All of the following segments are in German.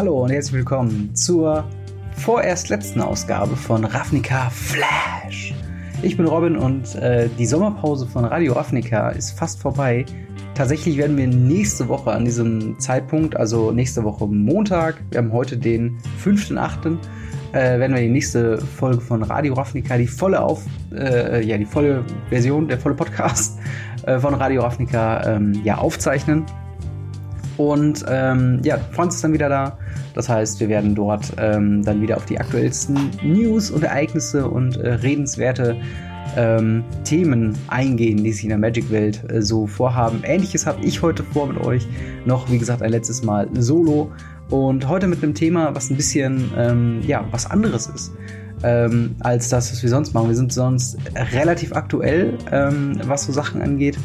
Hallo und herzlich willkommen zur vorerst letzten Ausgabe von Ravnica Flash. Ich bin Robin und äh, die Sommerpause von Radio Ravnica ist fast vorbei. Tatsächlich werden wir nächste Woche an diesem Zeitpunkt, also nächste Woche Montag, wir haben heute den 5.8., äh, werden wir die nächste Folge von Radio Ravnica, die volle auf, äh, ja, die volle Version, der volle Podcast äh, von Radio Ravnica ähm, ja, aufzeichnen. Und ähm, ja, Franz ist dann wieder da. Das heißt, wir werden dort ähm, dann wieder auf die aktuellsten News und Ereignisse und äh, redenswerte ähm, Themen eingehen, die sich in der Magic-Welt äh, so vorhaben. Ähnliches habe ich heute vor mit euch. Noch, wie gesagt, ein letztes Mal solo. Und heute mit einem Thema, was ein bisschen, ähm, ja, was anderes ist. Ähm, als das, was wir sonst machen. Wir sind sonst relativ aktuell, ähm, was so Sachen angeht.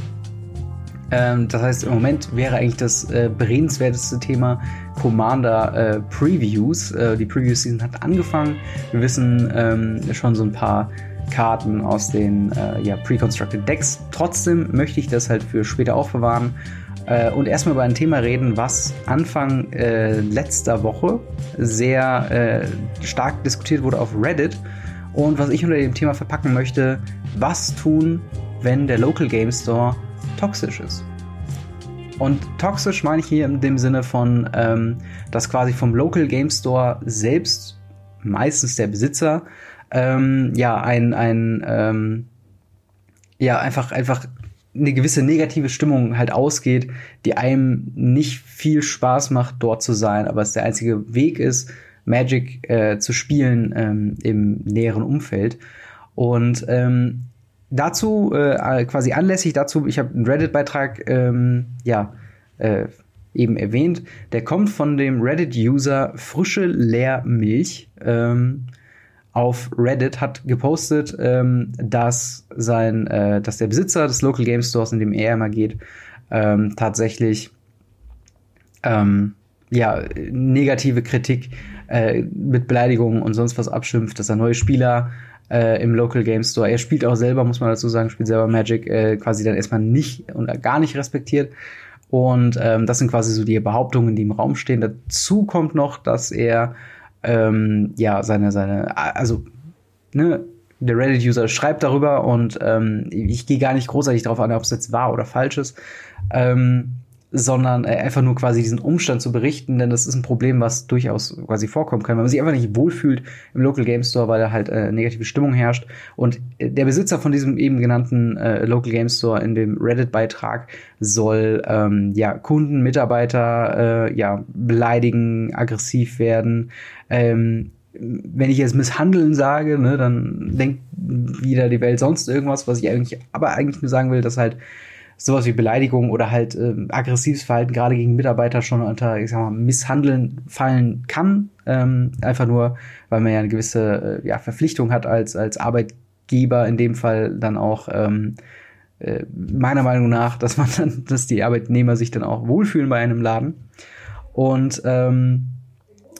Ähm, das heißt, im Moment wäre eigentlich das äh, beredenswerteste Thema Commander äh, Previews. Äh, die Preview-Season hat angefangen. Wir wissen ähm, schon so ein paar Karten aus den äh, ja, pre-constructed Decks. Trotzdem möchte ich das halt für später aufbewahren äh, und erstmal über ein Thema reden, was Anfang äh, letzter Woche sehr äh, stark diskutiert wurde auf Reddit und was ich unter dem Thema verpacken möchte, was tun, wenn der Local Game Store toxisch ist. Und toxisch meine ich hier in dem Sinne von, ähm, dass quasi vom Local Game Store selbst, meistens der Besitzer, ähm, ja, ein, ein ähm, ja, einfach, einfach eine gewisse negative Stimmung halt ausgeht, die einem nicht viel Spaß macht, dort zu sein, aber es der einzige Weg ist, Magic äh, zu spielen ähm, im näheren Umfeld. Und ähm, dazu, äh, quasi anlässlich dazu, ich habe einen Reddit-Beitrag, ähm, ja, äh, eben erwähnt, der kommt von dem Reddit-User Frische Leermilch. Ähm, auf Reddit hat gepostet, ähm, dass sein, äh, dass der Besitzer des Local Game Stores, in dem er immer geht, ähm, tatsächlich ähm, ja negative Kritik äh, mit Beleidigungen und sonst was abschimpft, dass er neue Spieler äh, im Local Game Store. Er spielt auch selber, muss man dazu sagen, spielt selber Magic äh, quasi dann erstmal nicht und gar nicht respektiert. Und ähm, das sind quasi so die Behauptungen, die im Raum stehen. Dazu kommt noch, dass er ähm, ja, seine, seine, also, ne, der Reddit-User schreibt darüber und ähm, ich gehe gar nicht großartig darauf an, ob es jetzt wahr oder falsch ist. Ähm, sondern äh, einfach nur quasi diesen Umstand zu berichten, denn das ist ein Problem, was durchaus quasi vorkommen kann, wenn man sich einfach nicht wohlfühlt im Local Game Store, weil da halt äh, negative Stimmung herrscht. Und äh, der Besitzer von diesem eben genannten äh, Local Game Store in dem Reddit-Beitrag soll ähm, ja Kunden, Mitarbeiter äh, ja beleidigen, aggressiv werden. Ähm, wenn ich jetzt misshandeln sage, ne, dann denkt wieder die Welt sonst irgendwas, was ich eigentlich, aber eigentlich nur sagen will, dass halt sowas wie Beleidigung oder halt äh, aggressives Verhalten gerade gegen Mitarbeiter schon unter, ich sag mal, Misshandeln fallen kann. Ähm, einfach nur, weil man ja eine gewisse äh, ja, Verpflichtung hat als, als Arbeitgeber, in dem Fall dann auch ähm, äh, meiner Meinung nach, dass man dann, dass die Arbeitnehmer sich dann auch wohlfühlen bei einem Laden. Und ähm,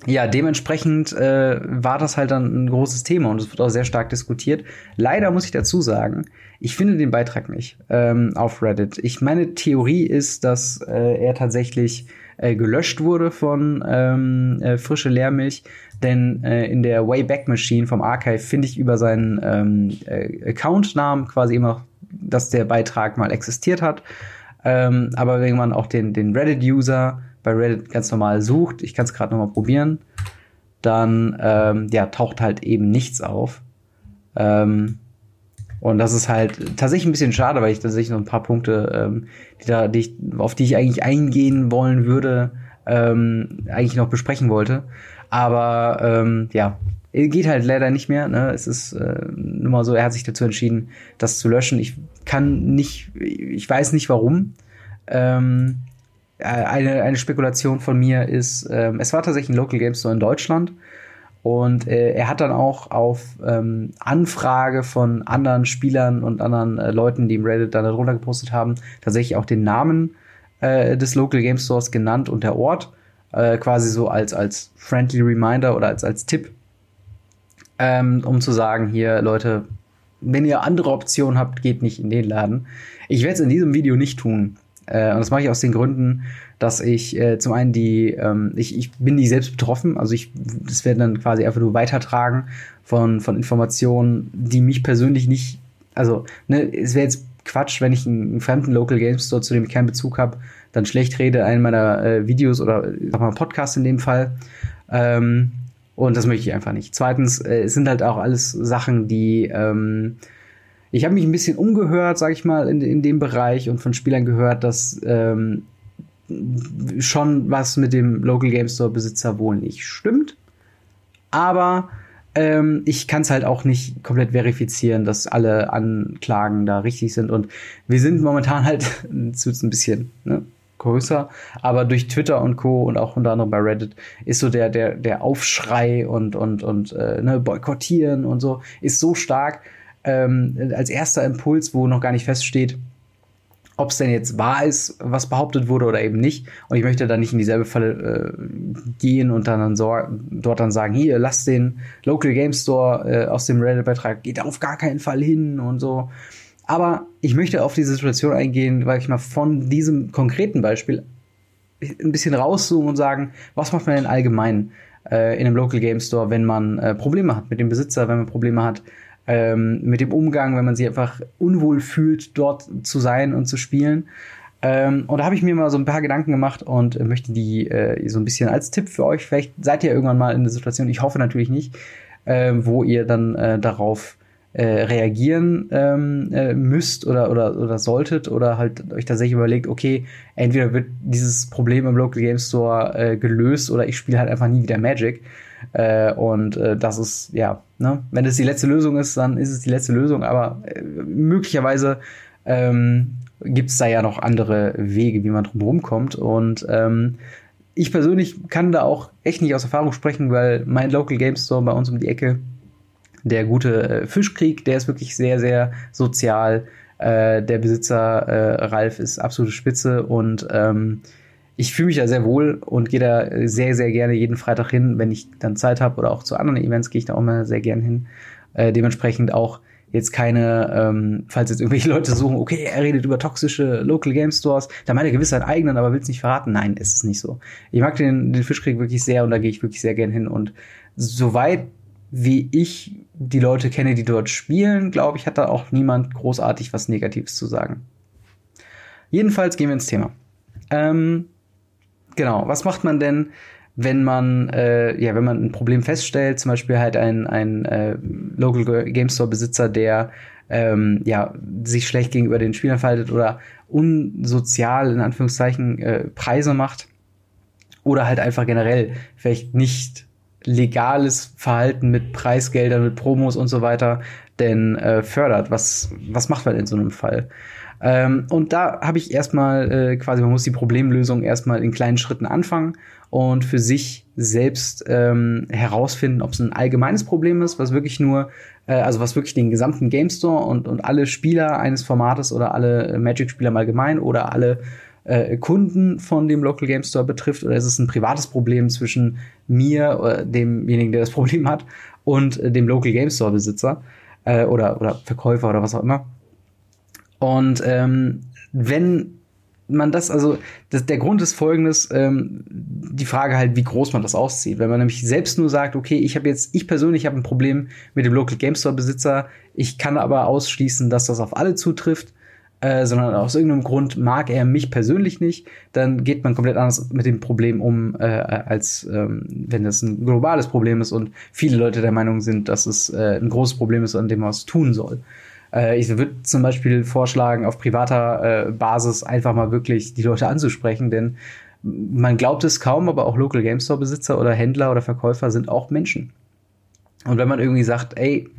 ja, dementsprechend äh, war das halt dann ein großes Thema und es wird auch sehr stark diskutiert. Leider muss ich dazu sagen, ich finde den Beitrag nicht ähm, auf Reddit. Ich meine Theorie ist, dass äh, er tatsächlich äh, gelöscht wurde von ähm, äh, frische Leermilch, denn äh, in der Wayback Machine vom Archive finde ich über seinen ähm, äh, Accountnamen quasi immer, dass der Beitrag mal existiert hat. Ähm, aber wenn man auch den, den Reddit-User bei Reddit ganz normal sucht, ich kann es gerade noch mal probieren, dann ähm, ja, taucht halt eben nichts auf. Ähm, und das ist halt tatsächlich ein bisschen schade, weil ich tatsächlich noch ein paar Punkte, ähm, die da, die ich, auf die ich eigentlich eingehen wollen würde, ähm, eigentlich noch besprechen wollte. Aber ähm, ja, geht halt leider nicht mehr. Ne? Es ist äh, nur mal so, er hat sich dazu entschieden, das zu löschen. Ich kann nicht, ich weiß nicht warum. Ähm, äh, eine, eine Spekulation von mir ist, ähm, es war tatsächlich ein Local Game Store in Deutschland. Und äh, er hat dann auch auf ähm, Anfrage von anderen Spielern und anderen äh, Leuten, die im Reddit dann darunter gepostet haben, tatsächlich auch den Namen äh, des Local Game Stores genannt und der Ort. Äh, quasi so als, als friendly Reminder oder als, als Tipp, ähm, um zu sagen, hier, Leute, wenn ihr andere Optionen habt, geht nicht in den Laden. Ich werde es in diesem Video nicht tun. Äh, und das mache ich aus den Gründen, dass ich äh, zum einen die, ähm, ich, ich bin nie selbst betroffen, also ich, das werden dann quasi einfach nur weitertragen von, von Informationen, die mich persönlich nicht, also, ne, es wäre jetzt Quatsch, wenn ich einen, einen fremden Local Game Store, zu dem ich keinen Bezug habe, dann schlecht rede, einen meiner äh, Videos oder sag mal Podcast in dem Fall. Ähm, und das möchte ich einfach nicht. Zweitens, äh, es sind halt auch alles Sachen, die ähm, ich habe mich ein bisschen umgehört, sag ich mal, in, in dem Bereich und von Spielern gehört, dass ähm, schon was mit dem Local Game Store Besitzer wohl nicht stimmt. Aber ähm, ich kann es halt auch nicht komplett verifizieren, dass alle Anklagen da richtig sind. Und wir sind momentan halt, wird ein bisschen ne, größer, aber durch Twitter und Co. und auch unter anderem bei Reddit ist so der, der, der Aufschrei und, und, und äh, ne, boykottieren und so ist so stark, ähm, als erster Impuls, wo noch gar nicht feststeht, ob es denn jetzt wahr ist, was behauptet wurde oder eben nicht. Und ich möchte da nicht in dieselbe Falle äh, gehen und dann, dann dort dann sagen, hier, lass den Local Game Store äh, aus dem Reddit-Beitrag, geht auf gar keinen Fall hin und so. Aber ich möchte auf diese Situation eingehen, weil ich mal von diesem konkreten Beispiel ein bisschen rauszoomen und sagen, was macht man denn allgemein äh, in einem Local Game Store, wenn man äh, Probleme hat mit dem Besitzer, wenn man Probleme hat ähm, mit dem Umgang, wenn man sich einfach unwohl fühlt, dort zu sein und zu spielen. Ähm, und da habe ich mir mal so ein paar Gedanken gemacht und möchte die äh, so ein bisschen als Tipp für euch. Vielleicht seid ihr irgendwann mal in der Situation, ich hoffe natürlich nicht, äh, wo ihr dann äh, darauf äh, reagieren ähm, äh, müsst oder, oder, oder solltet oder halt euch tatsächlich überlegt, okay, entweder wird dieses Problem im Local Game Store äh, gelöst oder ich spiele halt einfach nie wieder Magic. Und das ist, ja, ne? wenn es die letzte Lösung ist, dann ist es die letzte Lösung, aber äh, möglicherweise ähm, gibt es da ja noch andere Wege, wie man drum rumkommt. Und ähm, ich persönlich kann da auch echt nicht aus Erfahrung sprechen, weil mein Local Game Store bei uns um die Ecke, der gute äh, Fischkrieg, der ist wirklich sehr, sehr sozial. Äh, der Besitzer äh, Ralf ist absolute Spitze und ähm, ich fühle mich da sehr wohl und gehe da sehr, sehr gerne jeden Freitag hin, wenn ich dann Zeit habe oder auch zu anderen Events gehe ich da auch mal sehr gern hin. Äh, dementsprechend auch jetzt keine, ähm, falls jetzt irgendwelche Leute suchen, okay, er redet über toxische Local Game Stores, da meint er gewiss seinen eigenen, aber will es nicht verraten. Nein, ist es nicht so. Ich mag den, den Fischkrieg wirklich sehr und da gehe ich wirklich sehr gern hin. Und soweit wie ich die Leute kenne, die dort spielen, glaube ich, hat da auch niemand großartig was Negatives zu sagen. Jedenfalls gehen wir ins Thema. Ähm, Genau. Was macht man denn, wenn man, äh, ja, wenn man ein Problem feststellt, zum Beispiel halt ein, ein äh, Local Game Store Besitzer, der ähm, ja, sich schlecht gegenüber den Spielern verhaltet oder unsozial in Anführungszeichen äh, Preise macht oder halt einfach generell vielleicht nicht legales Verhalten mit Preisgeldern, mit Promos und so weiter denn äh, fördert. Was, was macht man in so einem Fall? Ähm, und da habe ich erstmal äh, quasi, man muss die Problemlösung erstmal in kleinen Schritten anfangen und für sich selbst ähm, herausfinden, ob es ein allgemeines Problem ist, was wirklich nur, äh, also was wirklich den gesamten Game Store und, und alle Spieler eines Formates oder alle Magic-Spieler im Allgemeinen oder alle äh, Kunden von dem Local Game Store betrifft, oder ist es ein privates Problem zwischen mir, oder äh, demjenigen, der das Problem hat, und äh, dem Local Game Store Besitzer äh, oder, oder Verkäufer oder was auch immer. Und ähm, wenn man das, also das, der Grund ist folgendes, ähm, die Frage halt, wie groß man das auszieht. Wenn man nämlich selbst nur sagt, okay, ich habe jetzt, ich persönlich habe ein Problem mit dem Local Game Store Besitzer, ich kann aber ausschließen, dass das auf alle zutrifft, äh, sondern aus irgendeinem Grund mag er mich persönlich nicht, dann geht man komplett anders mit dem Problem um, äh, als ähm, wenn das ein globales Problem ist und viele Leute der Meinung sind, dass es äh, ein großes Problem ist, an dem man was tun soll. Äh, ich würde zum Beispiel vorschlagen, auf privater äh, Basis einfach mal wirklich die Leute anzusprechen, denn man glaubt es kaum, aber auch Local Game Store Besitzer oder Händler oder Verkäufer sind auch Menschen. Und wenn man irgendwie sagt, ey,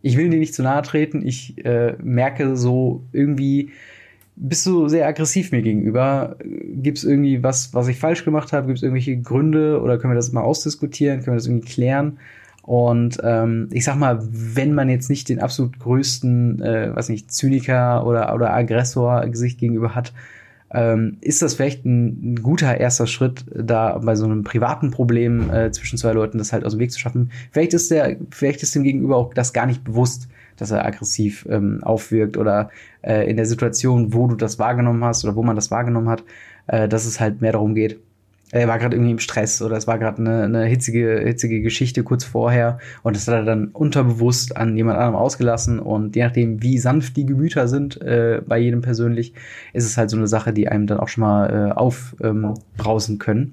ich will dir nicht zu nahe treten, ich äh, merke so irgendwie, bist du sehr aggressiv mir gegenüber? Gibt es irgendwie was, was ich falsch gemacht habe? Gibt es irgendwelche Gründe oder können wir das mal ausdiskutieren? Können wir das irgendwie klären? Und ähm, ich sag mal, wenn man jetzt nicht den absolut größten, äh, was nicht, Zyniker oder, oder Aggressor Gesicht gegenüber hat, ähm, ist das vielleicht ein, ein, guter erster Schritt, da bei so einem privaten Problem äh, zwischen zwei Leuten das halt aus dem Weg zu schaffen. Vielleicht ist der, vielleicht ist dem Gegenüber auch das gar nicht bewusst, dass er aggressiv ähm, aufwirkt oder äh, in der Situation, wo du das wahrgenommen hast oder wo man das wahrgenommen hat, äh, dass es halt mehr darum geht, er war gerade irgendwie im Stress oder es war gerade eine, eine hitzige, hitzige Geschichte kurz vorher und das hat er dann unterbewusst an jemand anderem ausgelassen und je nachdem, wie sanft die Gemüter sind äh, bei jedem persönlich, ist es halt so eine Sache, die einem dann auch schon mal äh, aufbrausen ähm, können.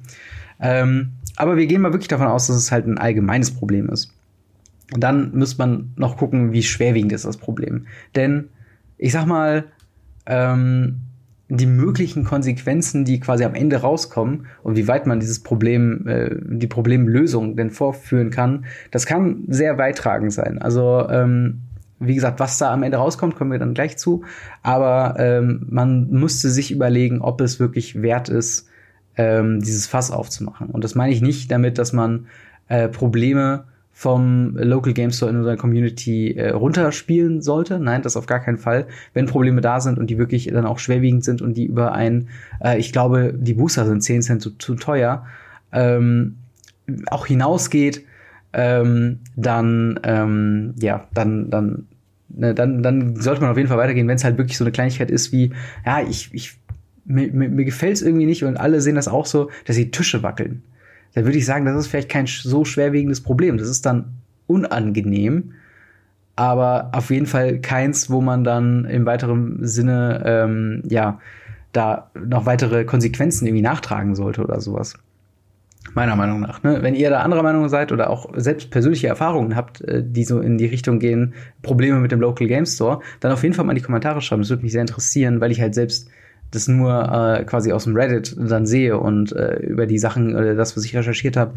Ähm, aber wir gehen mal wirklich davon aus, dass es halt ein allgemeines Problem ist. Und dann müsste man noch gucken, wie schwerwiegend ist das Problem. Denn ich sag mal, ähm, die möglichen Konsequenzen, die quasi am Ende rauskommen und wie weit man dieses Problem, äh, die Problemlösung denn vorführen kann, das kann sehr beitragend sein. Also ähm, wie gesagt, was da am Ende rauskommt, kommen wir dann gleich zu. Aber ähm, man müsste sich überlegen, ob es wirklich wert ist, ähm, dieses Fass aufzumachen. Und das meine ich nicht damit, dass man äh, Probleme vom Local Game Store in unserer Community äh, runterspielen sollte. Nein, das auf gar keinen Fall. Wenn Probleme da sind und die wirklich dann auch schwerwiegend sind und die über ein, äh, ich glaube, die Booster sind 10 Cent zu, zu teuer, ähm, auch hinausgeht, ähm, dann, ähm, ja, dann, dann, ne, dann, dann sollte man auf jeden Fall weitergehen, wenn es halt wirklich so eine Kleinigkeit ist wie, ja, ich, ich, mir, mir, mir gefällt es irgendwie nicht und alle sehen das auch so, dass die Tische wackeln dann würde ich sagen, das ist vielleicht kein so schwerwiegendes Problem. Das ist dann unangenehm, aber auf jeden Fall keins, wo man dann im weiteren Sinne ähm, ja da noch weitere Konsequenzen irgendwie nachtragen sollte oder sowas. Meiner Meinung nach. Ne? Wenn ihr da anderer Meinung seid oder auch selbst persönliche Erfahrungen habt, äh, die so in die Richtung gehen, Probleme mit dem Local Game Store, dann auf jeden Fall mal in die Kommentare schreiben. Das würde mich sehr interessieren, weil ich halt selbst das nur äh, quasi aus dem Reddit dann sehe und äh, über die Sachen, äh, das, was ich recherchiert habe,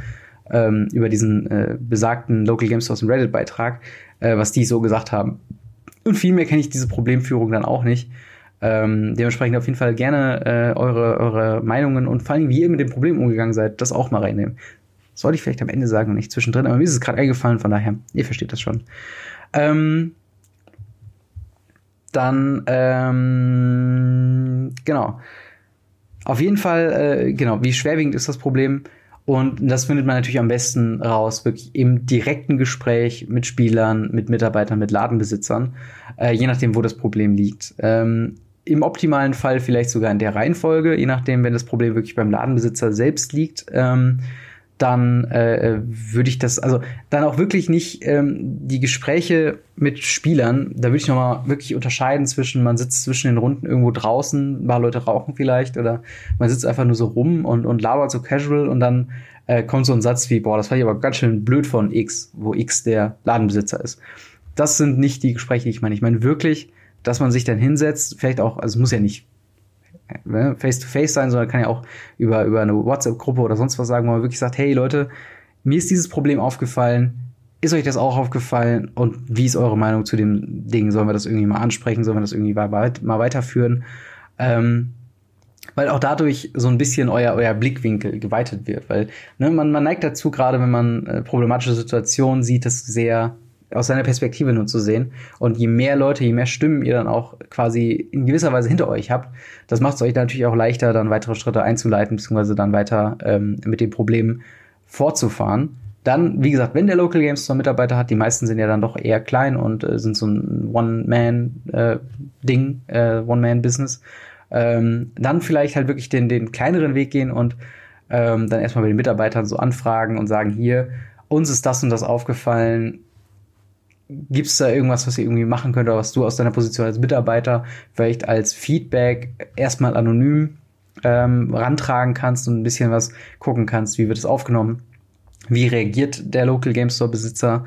ähm, über diesen äh, besagten Local Games aus dem Reddit-Beitrag, äh, was die so gesagt haben. Und viel mehr kenne ich diese Problemführung dann auch nicht. Ähm, dementsprechend auf jeden Fall gerne äh, eure, eure Meinungen und vor allem, wie ihr mit dem Problem umgegangen seid, das auch mal reinnehmen. Sollte ich vielleicht am Ende sagen und nicht zwischendrin, aber mir ist es gerade eingefallen, von daher, ihr versteht das schon. Ähm, dann, ähm, genau. Auf jeden Fall, äh, genau, wie schwerwiegend ist das Problem? Und das findet man natürlich am besten raus, wirklich im direkten Gespräch mit Spielern, mit Mitarbeitern, mit Ladenbesitzern, äh, je nachdem, wo das Problem liegt. Ähm, Im optimalen Fall vielleicht sogar in der Reihenfolge, je nachdem, wenn das Problem wirklich beim Ladenbesitzer selbst liegt. Ähm, dann äh, würde ich das, also dann auch wirklich nicht ähm, die Gespräche mit Spielern, da würde ich nochmal wirklich unterscheiden zwischen, man sitzt zwischen den Runden irgendwo draußen, ein paar Leute rauchen vielleicht, oder man sitzt einfach nur so rum und, und labert so casual und dann äh, kommt so ein Satz wie, boah, das war ich aber ganz schön blöd von X, wo X der Ladenbesitzer ist. Das sind nicht die Gespräche, die ich meine. Ich meine wirklich, dass man sich dann hinsetzt, vielleicht auch, also es muss ja nicht face-to-face -face sein, sondern kann ja auch über, über eine WhatsApp-Gruppe oder sonst was sagen, wo man wirklich sagt, hey Leute, mir ist dieses Problem aufgefallen, ist euch das auch aufgefallen und wie ist eure Meinung zu dem Ding? Sollen wir das irgendwie mal ansprechen? Sollen wir das irgendwie mal, mal weiterführen? Ähm, weil auch dadurch so ein bisschen euer, euer Blickwinkel geweitet wird. Weil ne, man, man neigt dazu, gerade wenn man äh, problematische Situationen sieht, das sehr aus seiner Perspektive nur zu sehen. Und je mehr Leute, je mehr Stimmen ihr dann auch quasi in gewisser Weise hinter euch habt, das macht es euch natürlich auch leichter, dann weitere Schritte einzuleiten, beziehungsweise dann weiter ähm, mit den Problemen fortzufahren. Dann, wie gesagt, wenn der Local Game Store Mitarbeiter hat, die meisten sind ja dann doch eher klein und äh, sind so ein One-Man-Ding, äh, äh, One-Man-Business, ähm, dann vielleicht halt wirklich den, den kleineren Weg gehen und ähm, dann erstmal bei den Mitarbeitern so anfragen und sagen, hier, uns ist das und das aufgefallen, Gibt es da irgendwas, was ihr irgendwie machen könnt oder was du aus deiner Position als Mitarbeiter vielleicht als Feedback erstmal anonym ähm, rantragen kannst und ein bisschen was gucken kannst, wie wird es aufgenommen? Wie reagiert der Local Game Store Besitzer?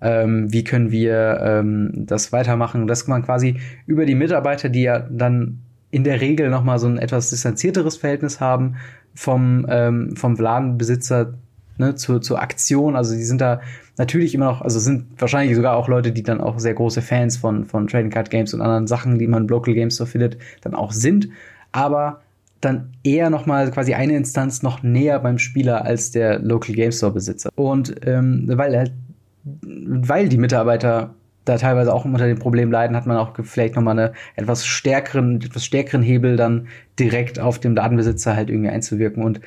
Ähm, wie können wir ähm, das weitermachen? Dass man quasi über die Mitarbeiter, die ja dann in der Regel noch mal so ein etwas distanzierteres Verhältnis haben vom ähm, vom Ladenbesitzer ne, zur, zur Aktion. Also die sind da natürlich immer noch, also sind wahrscheinlich sogar auch Leute, die dann auch sehr große Fans von, von Trading Card Games und anderen Sachen, die man im Local Games Store findet, dann auch sind. Aber dann eher noch mal quasi eine Instanz noch näher beim Spieler als der Local Game Store Besitzer. Und ähm, weil weil die Mitarbeiter da teilweise auch unter dem Problem leiden, hat man auch vielleicht noch mal eine etwas stärkeren, etwas stärkeren Hebel dann direkt auf dem Datenbesitzer halt irgendwie einzuwirken. Und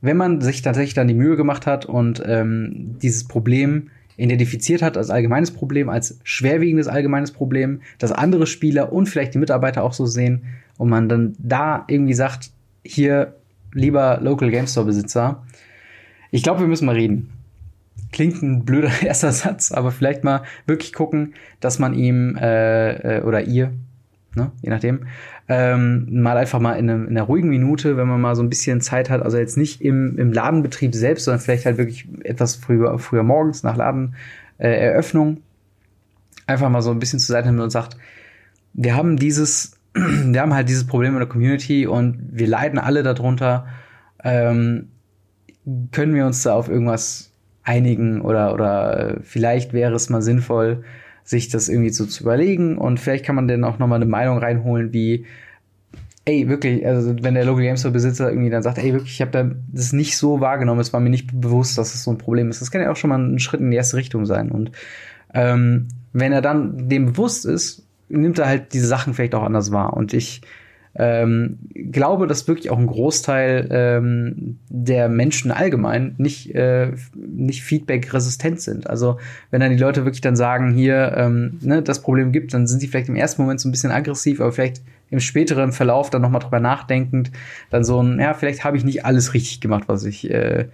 wenn man sich tatsächlich dann die Mühe gemacht hat und ähm, dieses Problem identifiziert hat als allgemeines Problem, als schwerwiegendes allgemeines Problem, das andere Spieler und vielleicht die Mitarbeiter auch so sehen und man dann da irgendwie sagt, hier, lieber Local Game Store Besitzer, ich glaube, wir müssen mal reden. Klingt ein blöder erster Satz, aber vielleicht mal wirklich gucken, dass man ihm äh, äh, oder ihr, ne, je nachdem, ähm, mal einfach mal in, eine, in einer ruhigen Minute, wenn man mal so ein bisschen Zeit hat, also jetzt nicht im, im Ladenbetrieb selbst, sondern vielleicht halt wirklich etwas früher, früher morgens nach Ladeneröffnung, äh, einfach mal so ein bisschen zur Seite nimmt und sagt, wir haben dieses, wir haben halt dieses Problem in der Community und wir leiden alle darunter. Ähm, können wir uns da auf irgendwas einigen oder, oder vielleicht wäre es mal sinnvoll, sich das irgendwie so zu überlegen und vielleicht kann man dann auch nochmal eine Meinung reinholen, wie, ey, wirklich, also wenn der Local Game Store Besitzer irgendwie dann sagt, ey, wirklich, ich habe da das nicht so wahrgenommen, es war mir nicht bewusst, dass es das so ein Problem ist. Das kann ja auch schon mal ein Schritt in die erste Richtung sein. Und ähm, wenn er dann dem bewusst ist, nimmt er halt diese Sachen vielleicht auch anders wahr. Und ich ähm, glaube, dass wirklich auch ein Großteil ähm, der Menschen allgemein nicht, äh, nicht Feedback-resistent sind. Also wenn dann die Leute wirklich dann sagen, hier, ähm, ne, das Problem gibt, dann sind sie vielleicht im ersten Moment so ein bisschen aggressiv, aber vielleicht im späteren Verlauf dann nochmal drüber nachdenkend, dann so ein, ja, vielleicht habe ich nicht alles richtig gemacht, was ich, äh,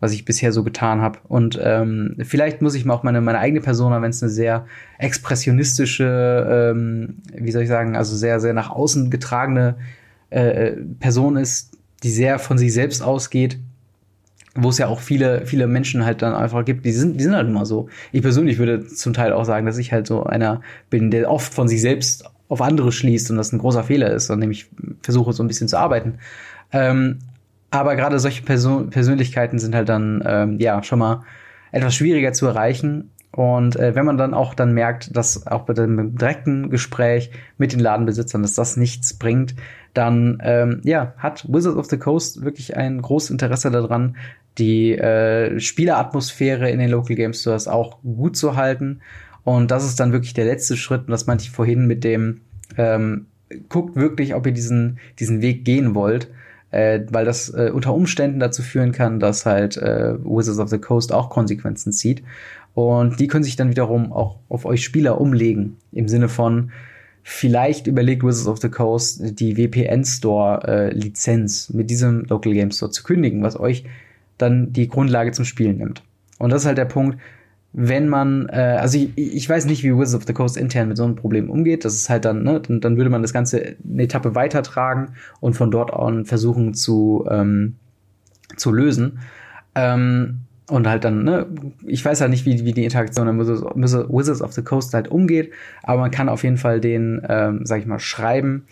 was ich bisher so getan habe. Und ähm, vielleicht muss ich mal auch meine, meine eigene Persona, wenn es eine sehr expressionistische, ähm, wie soll ich sagen, also sehr, sehr nach außen getragene äh, Person ist, die sehr von sich selbst ausgeht, wo es ja auch viele, viele Menschen halt dann einfach gibt, die sind, die sind halt immer so. Ich persönlich würde zum Teil auch sagen, dass ich halt so einer bin, der oft von sich selbst auf andere schließt und das ein großer Fehler ist, an dem ich versuche so ein bisschen zu arbeiten. Ähm, aber gerade solche Person Persönlichkeiten sind halt dann ähm, ja schon mal etwas schwieriger zu erreichen. Und äh, wenn man dann auch dann merkt, dass auch bei dem direkten Gespräch mit den Ladenbesitzern, dass das nichts bringt, dann ähm, ja hat Wizards of the Coast wirklich ein großes Interesse daran, die äh, Spieleratmosphäre in den Local Game Stores auch gut zu halten. Und das ist dann wirklich der letzte Schritt. Und das meinte ich vorhin mit dem ähm, guckt wirklich, ob ihr diesen diesen Weg gehen wollt äh, weil das äh, unter Umständen dazu führen kann, dass halt äh, Wizards of the Coast auch Konsequenzen zieht. Und die können sich dann wiederum auch auf euch Spieler umlegen. Im Sinne von, vielleicht überlegt Wizards of the Coast die VPN Store äh, Lizenz mit diesem Local Game Store zu kündigen, was euch dann die Grundlage zum Spielen nimmt. Und das ist halt der Punkt, wenn man, äh, also ich, ich weiß nicht, wie Wizards of the Coast intern mit so einem Problem umgeht. Das ist halt dann, ne, dann, dann würde man das Ganze eine Etappe weitertragen und von dort an versuchen zu, ähm, zu lösen. Ähm, und halt dann, ne, ich weiß halt nicht, wie, wie die Interaktion an Wizards of the Coast halt umgeht, aber man kann auf jeden Fall den, ähm, sag ich mal, schreiben.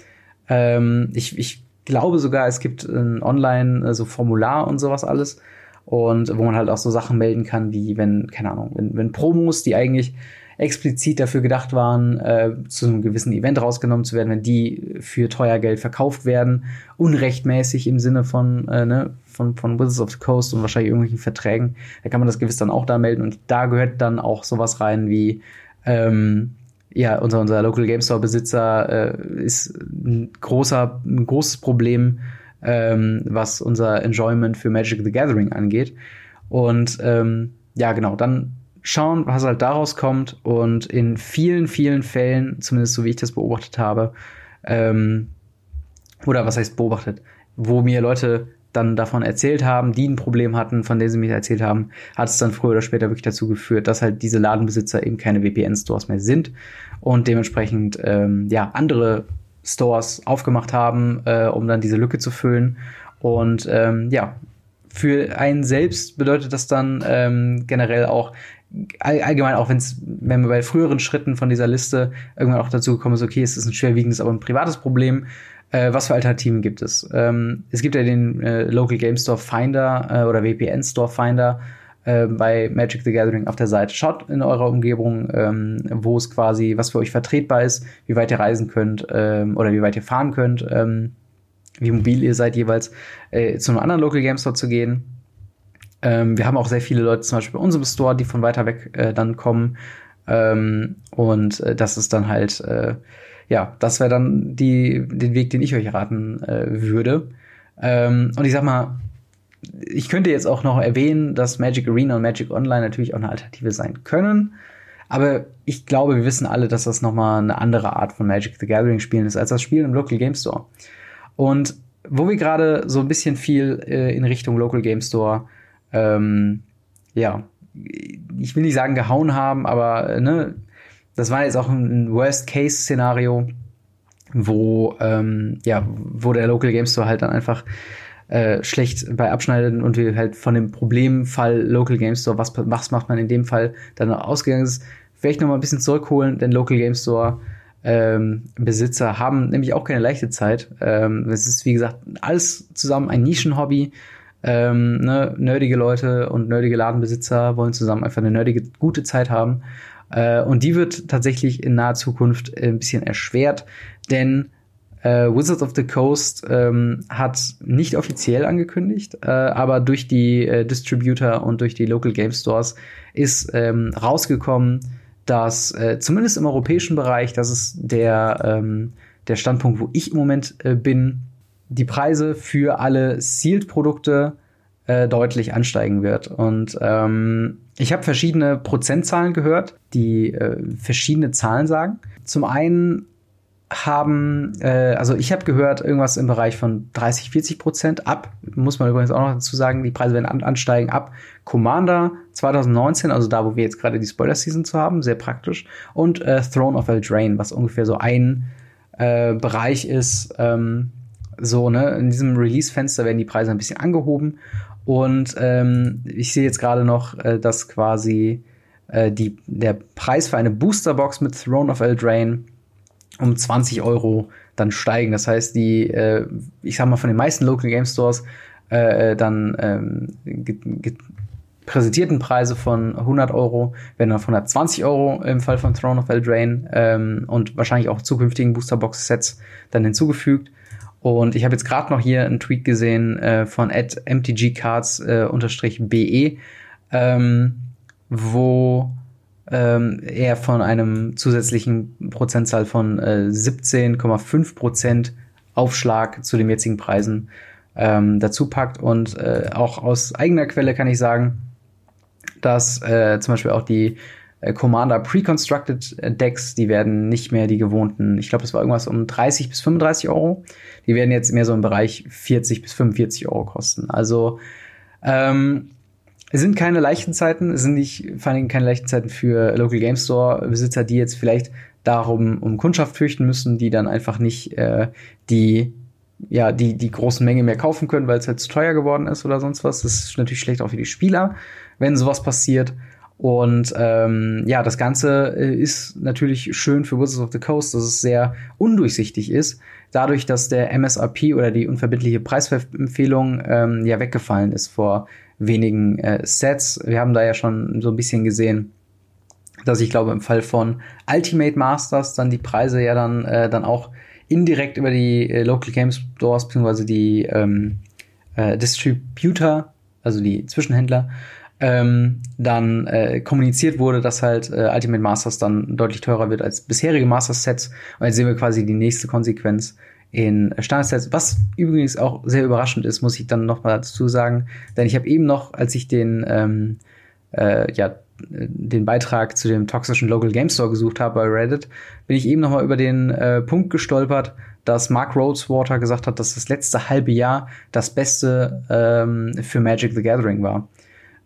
Ähm, ich, ich glaube sogar, es gibt ein Online so Formular und sowas alles und wo man halt auch so Sachen melden kann, wie wenn, keine Ahnung, wenn, wenn Promos, die eigentlich explizit dafür gedacht waren, äh, zu einem gewissen Event rausgenommen zu werden, wenn die für teuer Geld verkauft werden, unrechtmäßig im Sinne von, äh, ne, von, von Wizards of the Coast und wahrscheinlich irgendwelchen Verträgen, da kann man das gewiss dann auch da melden. Und da gehört dann auch sowas rein wie, ähm, ja, unser, unser Local Game Store Besitzer äh, ist ein großer, ein großes Problem ähm, was unser Enjoyment für Magic the Gathering angeht. Und ähm, ja, genau, dann schauen, was halt daraus kommt. Und in vielen, vielen Fällen, zumindest so wie ich das beobachtet habe, ähm, oder was heißt beobachtet, wo mir Leute dann davon erzählt haben, die ein Problem hatten, von denen sie mir erzählt haben, hat es dann früher oder später wirklich dazu geführt, dass halt diese Ladenbesitzer eben keine VPN-Stores mehr sind und dementsprechend ähm, ja andere Stores aufgemacht haben, äh, um dann diese Lücke zu füllen. Und ähm, ja, für einen selbst bedeutet das dann ähm, generell auch all, allgemein auch wenn's, wenn wir bei früheren Schritten von dieser Liste irgendwann auch dazu gekommen ist, okay, es ist ein schwerwiegendes, aber ein privates Problem. Äh, was für Alternativen gibt es? Ähm, es gibt ja den äh, Local Game Store Finder äh, oder VPN Store Finder, äh, bei Magic the Gathering auf der Seite. Schaut in eurer Umgebung, ähm, wo es quasi, was für euch vertretbar ist, wie weit ihr reisen könnt ähm, oder wie weit ihr fahren könnt, ähm, wie mobil ihr seid jeweils, äh, zu einem anderen Local Game Store zu gehen. Ähm, wir haben auch sehr viele Leute zum Beispiel bei unserem Store, die von weiter weg äh, dann kommen. Ähm, und äh, das ist dann halt, äh, ja, das wäre dann die, den Weg, den ich euch raten äh, würde. Ähm, und ich sag mal, ich könnte jetzt auch noch erwähnen, dass Magic Arena und Magic Online natürlich auch eine Alternative sein können. Aber ich glaube, wir wissen alle, dass das nochmal eine andere Art von Magic the Gathering spielen ist, als das Spielen im Local Game Store. Und wo wir gerade so ein bisschen viel äh, in Richtung Local Game Store, ähm, ja, ich will nicht sagen gehauen haben, aber äh, ne, das war jetzt auch ein Worst-Case-Szenario, wo, ähm, ja, wo der Local Game Store halt dann einfach äh, schlecht bei abschneidet und wir halt von dem Problemfall Local Game Store, was, was macht man in dem Fall, dann ausgegangen ist, vielleicht noch mal ein bisschen zurückholen, denn Local Game Store ähm, Besitzer haben nämlich auch keine leichte Zeit. Ähm, es ist, wie gesagt, alles zusammen ein Nischenhobby. Ähm, ne, nerdige Leute und nerdige Ladenbesitzer wollen zusammen einfach eine nerdige, gute Zeit haben. Äh, und die wird tatsächlich in naher Zukunft ein bisschen erschwert, denn äh, Wizards of the Coast ähm, hat nicht offiziell angekündigt, äh, aber durch die äh, Distributor und durch die Local Game Stores ist ähm, rausgekommen, dass äh, zumindest im europäischen Bereich, das ist der, ähm, der Standpunkt, wo ich im Moment äh, bin, die Preise für alle Sealed-Produkte äh, deutlich ansteigen wird. Und ähm, ich habe verschiedene Prozentzahlen gehört, die äh, verschiedene Zahlen sagen. Zum einen haben, äh, also ich habe gehört, irgendwas im Bereich von 30, 40 Prozent ab. Muss man übrigens auch noch dazu sagen, die Preise werden an, ansteigen ab Commander 2019, also da, wo wir jetzt gerade die Spoiler-Season zu haben, sehr praktisch. Und äh, Throne of Eldraine, was ungefähr so ein äh, Bereich ist. Ähm, so, ne, in diesem Release-Fenster werden die Preise ein bisschen angehoben. Und ähm, ich sehe jetzt gerade noch, äh, dass quasi äh, die, der Preis für eine Boosterbox mit Throne of Eldraine um 20 Euro dann steigen. Das heißt, die, äh, ich sag mal, von den meisten Local Game Stores äh, dann ähm, präsentierten Preise von 100 Euro werden auf 120 Euro im Fall von Throne of Eldraine ähm, und wahrscheinlich auch zukünftigen Boosterbox-Sets dann hinzugefügt. Und ich habe jetzt gerade noch hier einen Tweet gesehen äh, von mtgcards-be, äh, ähm, wo ähm, er von einem zusätzlichen Prozentzahl von äh, 17,5 Prozent Aufschlag zu den jetzigen Preisen ähm, dazu packt. Und äh, auch aus eigener Quelle kann ich sagen, dass äh, zum Beispiel auch die äh, Commander Pre-Constructed Decks, die werden nicht mehr die gewohnten, ich glaube, es war irgendwas um 30 bis 35 Euro. Die werden jetzt mehr so im Bereich 40 bis 45 Euro kosten. Also ähm, es sind keine leichten Zeiten, es sind nicht vor allem keine leichten Zeiten für Local Game Store Besitzer, die jetzt vielleicht darum um Kundschaft fürchten müssen, die dann einfach nicht äh, die ja die die großen Mengen mehr kaufen können, weil es halt zu teuer geworden ist oder sonst was. Das ist natürlich schlecht auch für die Spieler, wenn sowas passiert. Und ähm, ja, das Ganze äh, ist natürlich schön für Wizards of the Coast, dass es sehr undurchsichtig ist, dadurch, dass der MSRP oder die unverbindliche Preisempfehlung ähm, ja weggefallen ist vor wenigen äh, Sets. Wir haben da ja schon so ein bisschen gesehen, dass ich glaube im Fall von Ultimate Masters dann die Preise ja dann äh, dann auch indirekt über die äh, Local Game Stores beziehungsweise die ähm, äh, Distributor, also die Zwischenhändler, ähm, dann äh, kommuniziert wurde, dass halt äh, Ultimate Masters dann deutlich teurer wird als bisherige Masters Sets. Und jetzt sehen wir quasi die nächste Konsequenz in Standardsets, was übrigens auch sehr überraschend ist, muss ich dann noch mal dazu sagen, denn ich habe eben noch, als ich den ähm, äh, ja den Beitrag zu dem toxischen Local Game Store gesucht habe bei Reddit, bin ich eben noch mal über den äh, Punkt gestolpert, dass Mark Rosewater gesagt hat, dass das letzte halbe Jahr das Beste ähm, für Magic the Gathering war.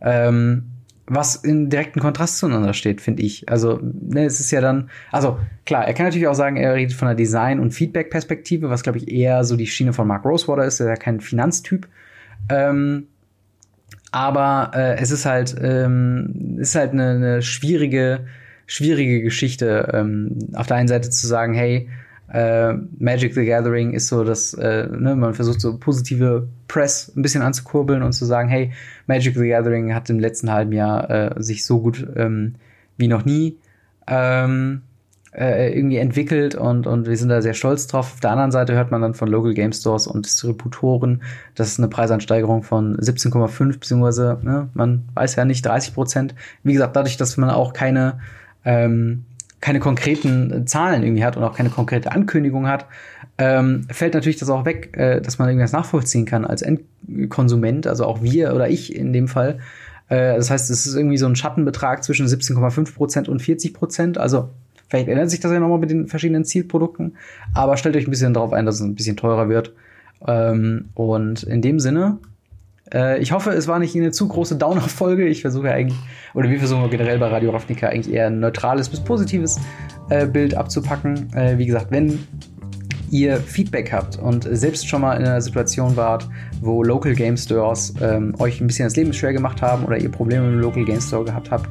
Ähm, was in direkten Kontrast zueinander steht, finde ich. Also, ne, es ist ja dann, also klar, er kann natürlich auch sagen, er redet von der Design- und Feedback-Perspektive, was glaube ich eher so die Schiene von Mark Rosewater ist, der ist ja kein Finanztyp. Ähm, aber äh, es ist halt, ähm, ist halt eine, eine schwierige, schwierige Geschichte. Ähm, auf der einen Seite zu sagen, hey, äh, Magic the Gathering ist so, dass äh, ne, man versucht so positive Press ein bisschen anzukurbeln und zu sagen, hey, Magic the Gathering hat im letzten halben Jahr äh, sich so gut ähm, wie noch nie ähm, äh, irgendwie entwickelt und, und wir sind da sehr stolz drauf. Auf der anderen Seite hört man dann von Local Game Stores und Distributoren, das ist eine Preisansteigerung von 17,5 beziehungsweise ne, man weiß ja nicht 30 Prozent. Wie gesagt, dadurch, dass man auch keine ähm, keine konkreten Zahlen irgendwie hat und auch keine konkrete Ankündigung hat, ähm, fällt natürlich das auch weg, äh, dass man irgendwas nachvollziehen kann als Endkonsument, also auch wir oder ich in dem Fall. Äh, das heißt, es ist irgendwie so ein Schattenbetrag zwischen 17,5 Prozent und 40 Prozent. Also vielleicht ändert sich das ja nochmal mit den verschiedenen Zielprodukten, aber stellt euch ein bisschen darauf ein, dass es ein bisschen teurer wird. Ähm, und in dem Sinne, äh, ich hoffe, es war nicht eine zu große Downer-Folge. Ich versuche eigentlich, oder wir versuchen generell bei Radio Ravnica eigentlich eher ein neutrales bis positives äh, Bild abzupacken. Äh, wie gesagt, wenn ihr Feedback habt und selbst schon mal in einer Situation wart, wo Local Game Stores ähm, euch ein bisschen das Leben schwer gemacht haben oder ihr Probleme mit dem Local Game Store gehabt habt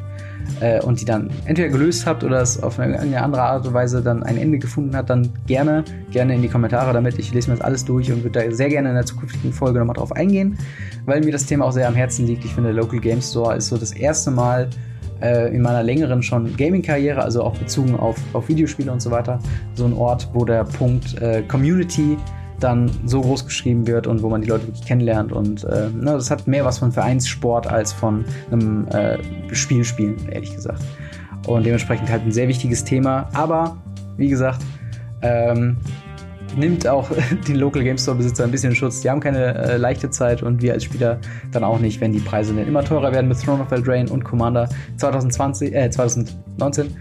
äh, und die dann entweder gelöst habt oder es auf eine, andere Art und Weise dann ein Ende gefunden hat, dann gerne, gerne in die Kommentare damit. Ich lese mir das alles durch und würde da sehr gerne in der zukünftigen Folge nochmal drauf eingehen, weil mir das Thema auch sehr am Herzen liegt. Ich finde, Local Game Store ist so das erste Mal, äh, in meiner längeren schon Gaming-Karriere, also auch bezogen auf, auf Videospiele und so weiter, so ein Ort, wo der Punkt äh, Community dann so groß geschrieben wird und wo man die Leute wirklich kennenlernt. Und äh, ne, das hat mehr was von Vereinssport als von einem äh, Spiel ehrlich gesagt. Und dementsprechend halt ein sehr wichtiges Thema. Aber wie gesagt, ähm, nimmt auch den Local Game Store Besitzer ein bisschen Schutz. Die haben keine äh, leichte Zeit und wir als Spieler dann auch nicht, wenn die Preise dann immer teurer werden mit Throne of Eldraine und Commander 2020, äh, 2019.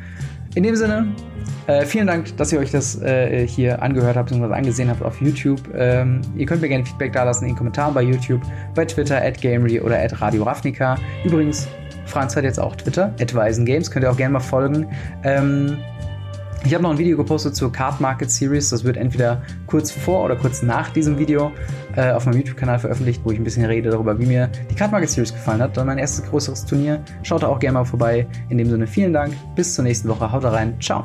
In dem Sinne, äh, vielen Dank, dass ihr euch das äh, hier angehört habt bzw. angesehen habt auf YouTube. Ähm, ihr könnt mir gerne Feedback dalassen in den Kommentaren bei YouTube, bei Twitter, at Gamery oder at Radio Ravnica. Übrigens, Franz hat jetzt auch Twitter, at Games, könnt ihr auch gerne mal folgen. Ähm, ich habe noch ein Video gepostet zur Card Market Series. Das wird entweder kurz vor oder kurz nach diesem Video äh, auf meinem YouTube-Kanal veröffentlicht, wo ich ein bisschen rede darüber, wie mir die Card Market Series gefallen hat. Dann mein erstes größeres Turnier. Schaut da auch gerne mal vorbei. In dem Sinne vielen Dank. Bis zur nächsten Woche. Haut rein. Ciao.